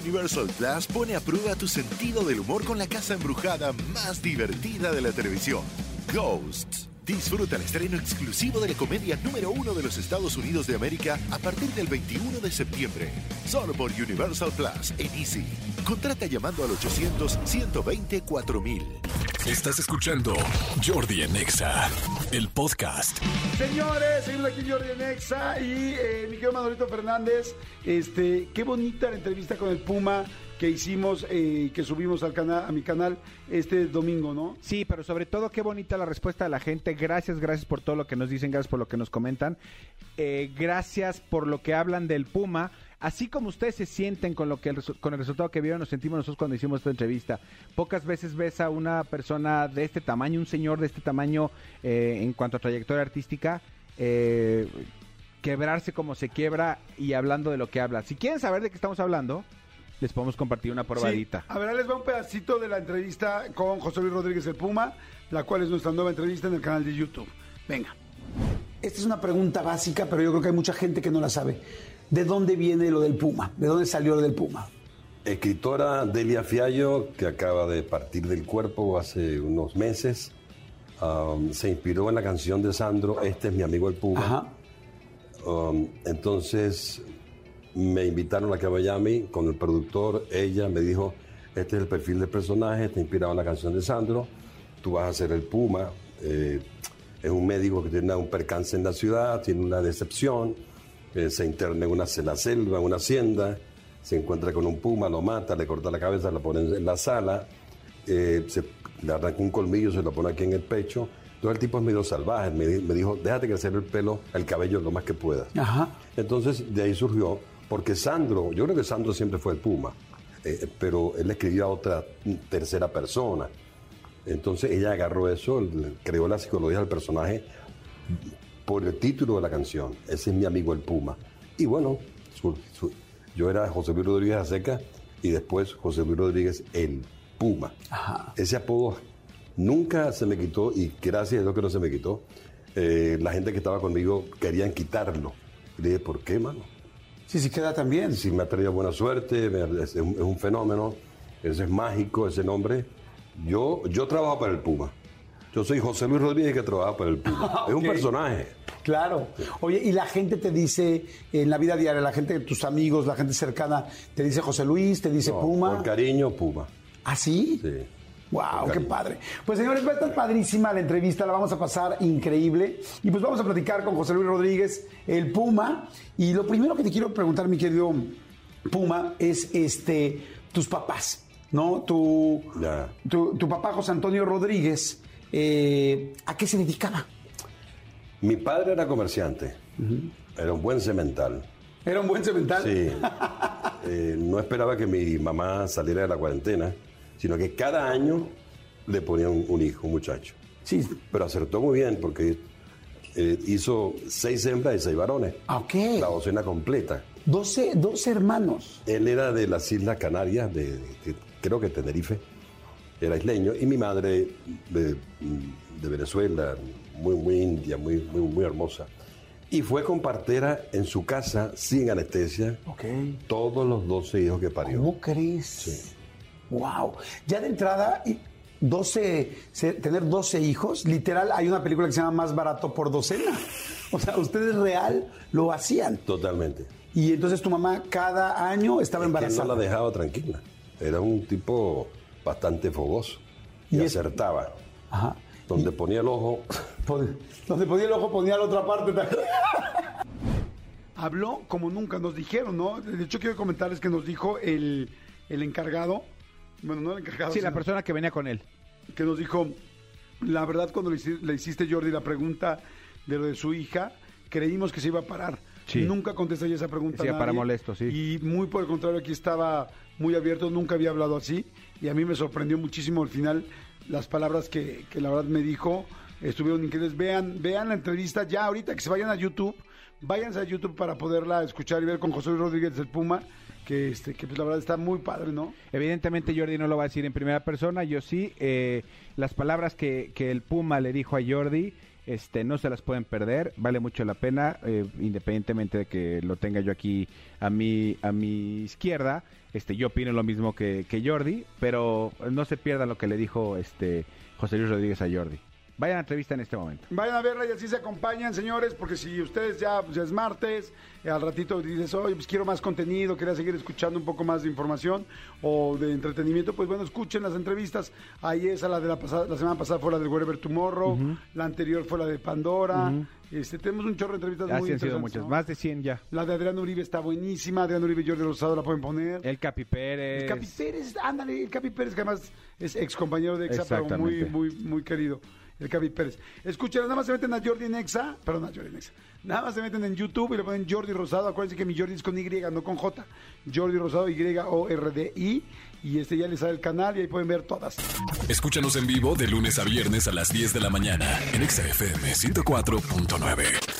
Universal Plus pone a prueba tu sentido del humor con la casa embrujada más divertida de la televisión, Ghosts. Disfruta el estreno exclusivo de la comedia número uno de los Estados Unidos de América a partir del 21 de septiembre. Solo por Universal Plus en Easy. Contrata llamando al 800-120-4000. Estás escuchando Jordi en Exa, el podcast. Señores, seguimos aquí Jordi Nexa y eh, mi querido Manolito Fernández. Este, qué bonita la entrevista con el Puma que hicimos y que subimos al canal, a mi canal este domingo, ¿no? Sí, pero sobre todo qué bonita la respuesta de la gente. Gracias, gracias por todo lo que nos dicen, gracias por lo que nos comentan. Eh, gracias por lo que hablan del Puma. Así como ustedes se sienten con lo que el con el resultado que vieron, nos sentimos nosotros cuando hicimos esta entrevista. Pocas veces ves a una persona de este tamaño, un señor de este tamaño eh, en cuanto a trayectoria artística, eh, quebrarse como se quiebra y hablando de lo que habla. Si quieren saber de qué estamos hablando, les podemos compartir una probadita. Sí. A ver, les va un pedacito de la entrevista con José Luis Rodríguez el Puma, la cual es nuestra nueva entrevista en el canal de YouTube. Venga. Esta es una pregunta básica, pero yo creo que hay mucha gente que no la sabe. ¿De dónde viene lo del Puma? ¿De dónde salió lo del Puma? Escritora Delia Fiallo, que acaba de partir del cuerpo hace unos meses, um, se inspiró en la canción de Sandro, Este es mi amigo el Puma. Ajá. Um, entonces me invitaron a que Miami con el productor, ella me dijo, este es el perfil del personaje, está inspirado en la canción de Sandro, tú vas a ser el Puma, eh, es un médico que tiene un percance en la ciudad, tiene una decepción, eh, se interna en, una, en la selva, en una hacienda, se encuentra con un Puma, lo mata, le corta la cabeza, lo pone en la sala, eh, se, le arranca un colmillo, se lo pone aquí en el pecho. Entonces el tipo es medio salvaje, me, di- me dijo, déjate crecer el pelo, el cabello lo más que puedas. Ajá. Entonces de ahí surgió, porque Sandro, yo creo que Sandro siempre fue el Puma, eh, pero él escribió a otra tercera persona. Entonces ella agarró eso, creó la psicología del personaje por el título de la canción. Ese es mi amigo el Puma. Y bueno, su- su- yo era José Luis Rodríguez Aseca y después José Luis Rodríguez el Puma. Ese apodo nunca se me quitó y gracias a Dios que no se me quitó. Eh, la gente que estaba conmigo querían quitarlo. Y le dije, ¿por qué, mano? Sí, sí, queda también. Si me ha traído buena suerte, es un, fenómeno, ese es mágico, ese nombre. Yo, yo trabajo para el Puma. Yo soy José Luis Rodríguez que trabaja para el Puma. Es un Ok. personaje. Claro. Oye, y la gente te dice, en la vida diaria, la gente, tus amigos, la gente cercana, te dice José Luis, te dice No, Puma. Por cariño, Puma. ¿Ah, sí? Sí. Wow, qué padre. Pues señores, va a estar padrísima la entrevista, la vamos a pasar increíble. Y pues vamos a platicar con José Luis Rodríguez, el Puma. Y lo primero que te quiero preguntar, mi querido Puma, es este tus papás, ¿no? Tu, tu papá José Antonio Rodríguez, eh, ¿a qué se dedicaba? Mi padre era comerciante. Era un buen cemental. ¿Era un buen cemental? Sí. Eh, no esperaba que mi mamá saliera de la cuarentena, sino que cada año le ponía un, un hijo, un muchacho. Sí. Pero acertó muy bien porque eh, hizo seis hembras y seis varones. Ah, Ok. La docena completa. 12, 12 hermanos. Él era de las Islas Canarias, de, de- creo que Tenerife, era isleño, y mi madre de, de Venezuela, muy, muy india, muy, muy, muy hermosa. Y fue con partera en su casa, sin anestesia, Ok. todos los 12 hijos que parió. ¿Cómo crees? Wow. Ya de entrada, y 12, se- tener 12 hijos, literal, hay una película que se llama Más barato por docena. O sea, ustedes real lo hacían. Totalmente. Y entonces tu mamá cada año estaba Es que embarazada. no la dejaba tranquila. Era un tipo bastante fogoso y, Y es- acertaba. Ajá. Donde ponía el ojo, Pon- Donde ponía el ojo ponía la otra parte también. Habló como nunca, nos dijeron, ¿no? De hecho, quiero comentarles que nos dijo el, el encargado, bueno, no el encargado, Sí, la sino- persona que venía con él. que nos dijo, la verdad cuando le, hici- le hiciste Jordi la pregunta de lo de su hija, creímos que se iba a parar. Sí. Nunca contesté esa pregunta. a Sí, nadie. para molesto, sí. Y muy por el contrario, aquí estaba muy abierto, nunca había hablado así. Y a mí me sorprendió muchísimo al final las palabras que, que la verdad me dijo. Estuvieron increíbles. Vean, vean la entrevista ya ahorita, que se vayan a YouTube. Váyanse a YouTube para poderla escuchar y ver con José Luis Rodríguez del Puma, que, este, que pues la verdad está muy padre, ¿no? Evidentemente Jordi no lo va a decir en primera persona, yo sí. eh, las palabras que, que el Puma le dijo a Jordi Este, no se las pueden perder, vale mucho la pena, eh, independientemente de que lo tenga yo aquí a mi, a mi izquierda. Este, yo opino lo mismo que, que Jordi, pero no se pierdan lo que le dijo este José Luis Rodríguez a Jordi. Vayan a la entrevista en este momento. Vayan a verla y así se acompañan, señores, porque si ustedes ya, ya es martes, eh, al ratito dices, oye, pues quiero más contenido, quería seguir escuchando un poco más de información o de entretenimiento, pues bueno, escuchen las entrevistas. Ahí esa, la de la pasada, la semana pasada fue la del Wherever Tomorrow, la anterior fue la de Pandora. Este, tenemos un chorro de entrevistas Así muy han sido muchas, ¿no? más de 100 ya. La de Adrián Uribe está buenísima, Adrián Uribe y Jordi Rosado la pueden poner. El Capi Pérez. El Capi Pérez, ándale, el Capi Pérez, que además es ex compañero de Exa, pero muy, muy, muy querido. El Capi Pérez. Escuchen, nada más se meten a Jordi en Exa, perdón, a Jordi en Exa. Nada más se meten en YouTube y le ponen Jordi Rosado. Acuérdense que mi Jordi es con Y, no con J. Jordi Rosado, Y-O-R-D-I. Y este ya les sale el canal y ahí pueden ver todas. Escúchanos en vivo de lunes a viernes a las 10 de la mañana en Exa FM 104.9.